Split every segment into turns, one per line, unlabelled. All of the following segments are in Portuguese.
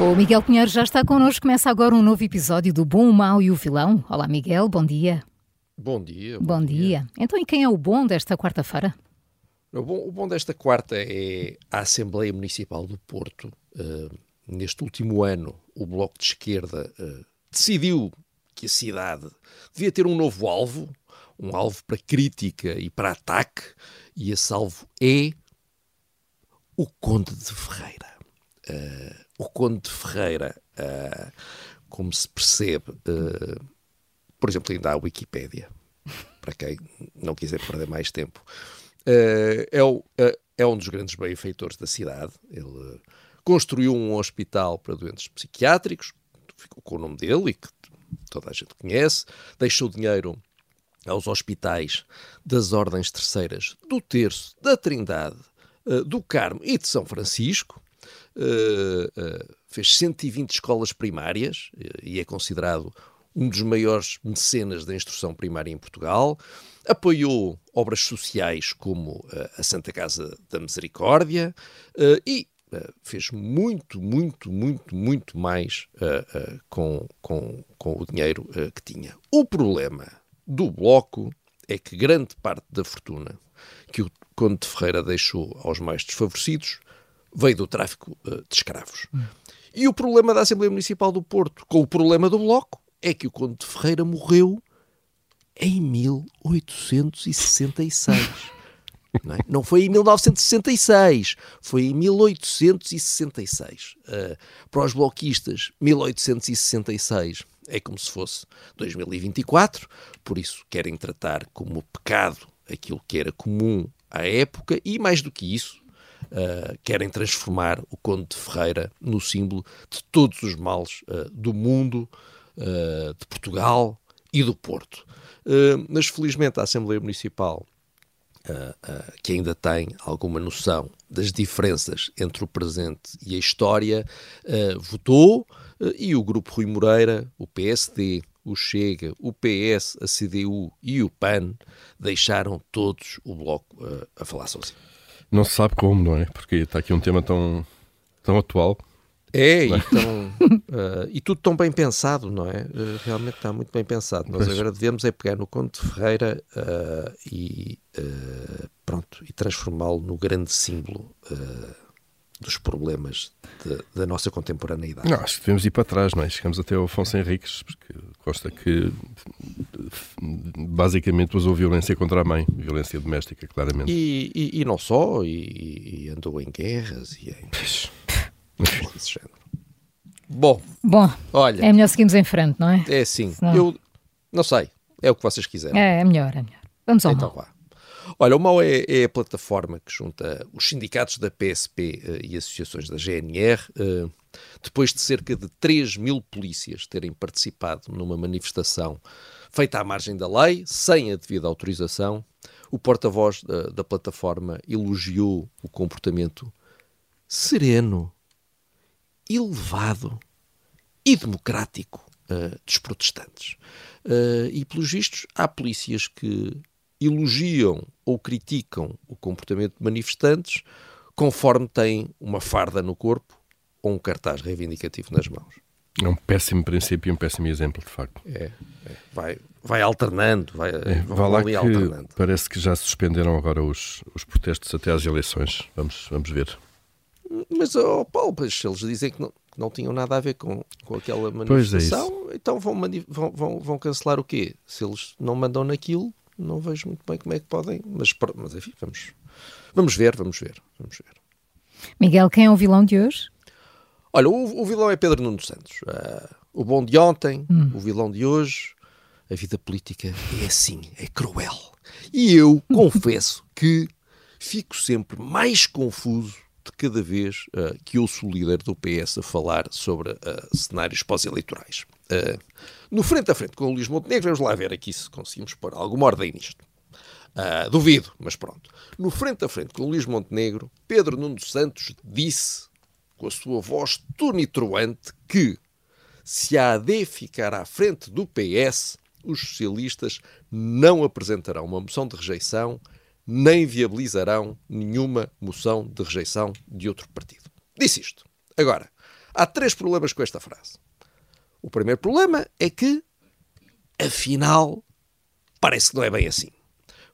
O Miguel Pinheiro já está connosco. Começa agora um novo episódio do Bom, o Mau e o Vilão. Olá, Miguel, bom dia.
Bom dia.
Bom, bom dia. dia. Então, e quem é o bom desta quarta-feira?
O bom, o bom, desta quarta é a Assembleia Municipal do Porto. Uh, neste último ano, o Bloco de Esquerda uh, decidiu que a cidade devia ter um novo alvo, um alvo para crítica e para ataque, e esse alvo é o Conde de Ferreira. Uh, o Conde de Ferreira, uh, como se percebe, uh, por exemplo, ainda há a Wikipédia, para quem não quiser perder mais tempo, uh, é, o, é um dos grandes benfeitores da cidade. Ele construiu um hospital para doentes psiquiátricos, ficou com o nome dele e que toda a gente conhece, deixou dinheiro aos hospitais das ordens terceiras do Terço, da Trindade, do Carmo e de São Francisco, fez 120 escolas primárias uh, e é considerado um dos maiores mecenas da instrução primária em Portugal. Apoiou obras sociais como a Santa Casa da Misericórdia e fez muito, muito, muito, muito mais com, com, com o dinheiro que tinha. O problema do Bloco é que grande parte da fortuna que o Conde de Ferreira deixou aos mais desfavorecidos veio do tráfico uh, de escravos. Hum. E o problema da Assembleia Municipal do Porto, com o problema do Bloco, é que o Conde de Ferreira morreu em 1866. Não, é? não, foi em 1966, foi em 1866. Uh, para os bloquistas, 1866 é como se fosse 2024, por isso querem tratar como pecado aquilo que era comum à época e, mais do que isso, uh, querem transformar o Conde de Ferreira no símbolo de todos os males uh, do mundo, uh, de Portugal e do Porto. mas felizmente a Assembleia Municipal, que ainda tem alguma noção das diferenças entre o presente e a história, votou e o Grupo Rui Moreira, o PSD, o Chega, o PS, a CDU e o PAN deixaram todos o Bloco uh, a falar sozinho.
Não se sabe como, não é? Porque está aqui um tema tão, tão atual.
É, e, é? tão, uh, e tudo tão bem pensado, não é? Uh, realmente está muito bem pensado. Nós pois. agora devemos é pegar no Conde de Ferreira uh, e pronto, e transformá-lo no grande símbolo dos problemas de, da nossa contemporaneidade.
Não, acho que devemos ir para trás, não é? Chegamos até ao Afonso Henriques, porque consta que basicamente usou violência contra a mãe, violência doméstica, claramente.
E, e, e não só, e, e, andou em guerras e em. desse género. Bom,
Bom, olha. É melhor seguirmos em frente, não é?
É sim. Senão... Eu não sei. É o que vocês quiserem.
É, é melhor, é melhor. Vamos ao
então, mal. Vá. Olha, o MAU é, é, a plataforma que junta os sindicatos da PSP uh, eh, e associações da GNR, uh, eh, depois de cerca de 3 mil polícias terem participado numa manifestação feita à margem da lei, sem a devida autorização, o porta-voz da, da plataforma elogiou o comportamento sereno, elevado e democrático uh, dos protestantes. Uh, e, pelos vistos, há polícias que elogiam ou criticam o comportamento de manifestantes conforme têm uma farda no corpo ou um cartaz reivindicativo nas mãos.
É um péssimo princípio e um péssimo exemplo, de facto.
É, é. Vai, vai alternando, vai,
é, vai lá que alternando. Parece que já suspenderam agora os, os protestos até às eleições. Vamos, vamos ver.
Mas, oh, Paulo, pois, eles dizem que não, que não tinham nada a ver com, com aquela é manifestação, é então vão, vão, vão, vão cancelar o quê? Se eles não mandam naquilo, não vejo muito bem como é que podem, mas, mas enfim, vamos, vamos ver, vamos ver, vamos ver.
Miguel, quem é o vilão de hoje?
Olha, o, o vilão é Pedro Nuno Santos. Uh, o bom de ontem, hum. o vilão de hoje, a vida política é assim, é cruel. E eu confesso que fico sempre mais confuso de cada vez uh, que ouço o líder do PS a falar sobre uh, cenários pós-eleitorais. Uh, no frente a frente com o Luís Montenegro, vamos lá ver aqui se conseguimos pôr alguma ordem nisto. duvido, mas pronto. No frente a frente com o Luís Montenegro, Pedro Nuno Santos disse, com a sua voz tonitroante, que se a AD ficar à frente do PS, os socialistas não apresentarão uma moção de rejeição nem viabilizarão nenhuma moção de rejeição de outro partido. Disse isto. Agora, há três problemas com esta frase. O primeiro problema é que, afinal, parece que não é bem assim.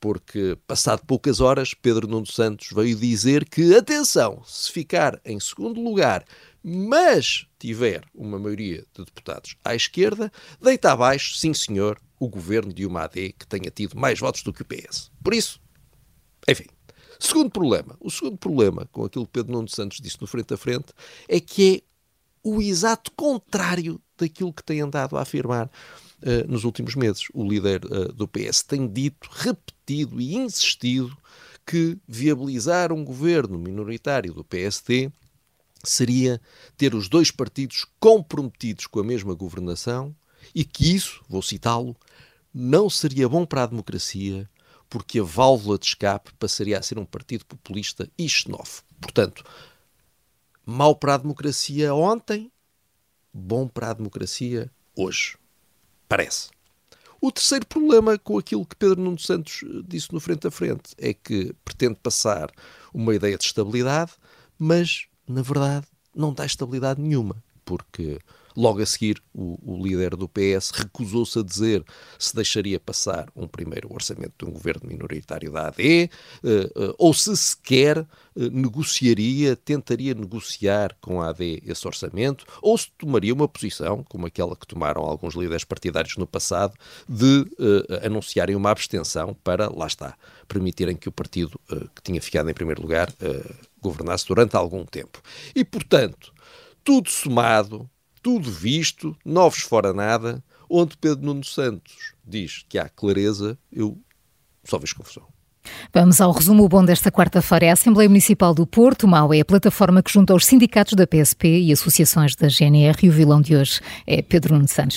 Porque, passado poucas horas, Pedro Nuno Santos veio dizer que, atenção, se ficar em segundo lugar, mas tiver uma maioria de deputados à esquerda, deita abaixo, sim senhor, o governo de uma AD que tenha tido mais votos do que o PS. Por isso, enfim. Segundo problema. O segundo problema com aquilo que Pedro Nuno Santos disse no frente a frente é que é o exato contrário daquilo que tem andado a afirmar uh, nos últimos meses. O líder uh, do PS tem dito, repetido e insistido que viabilizar um governo minoritário do PSD seria ter os dois partidos comprometidos com a mesma governação e que isso, vou citá-lo, não seria bom para a democracia porque a válvula de escape passaria a ser um partido populista e xenófobo. Portanto, mau para a democracia ontem, bom para a democracia hoje. Parece. O terceiro problema com aquilo que Pedro Nuno Santos eh, disse no frente a frente é que pretende passar uma ideia de estabilidade, mas, na verdade, não dá estabilidade nenhuma, porque Logo a seguir, o, o líder do PS recusou-se a dizer se deixaria passar um primeiro orçamento de um governo minoritário da AD, uh, uh, ou se sequer uh, negociaria, tentaria negociar com a AD esse orçamento, ou se tomaria uma posição, como aquela que tomaram alguns líderes partidários no passado, de anunciarem uma abstenção para, lá está, permitirem que o partido que tinha ficado em primeiro lugar governasse durante algum tempo. E, portanto, tudo somado, tudo visto, novos fora nada, onde Pedro Nuno Santos diz que há clareza, eu só vejo confusão.
Vamos ao resumo bom desta quarta-feira. A Assembleia Municipal do Porto, MAU, é a plataforma que junta os sindicatos da PSP e associações da GNR e o vilão de hoje é Pedro Nuno Santos.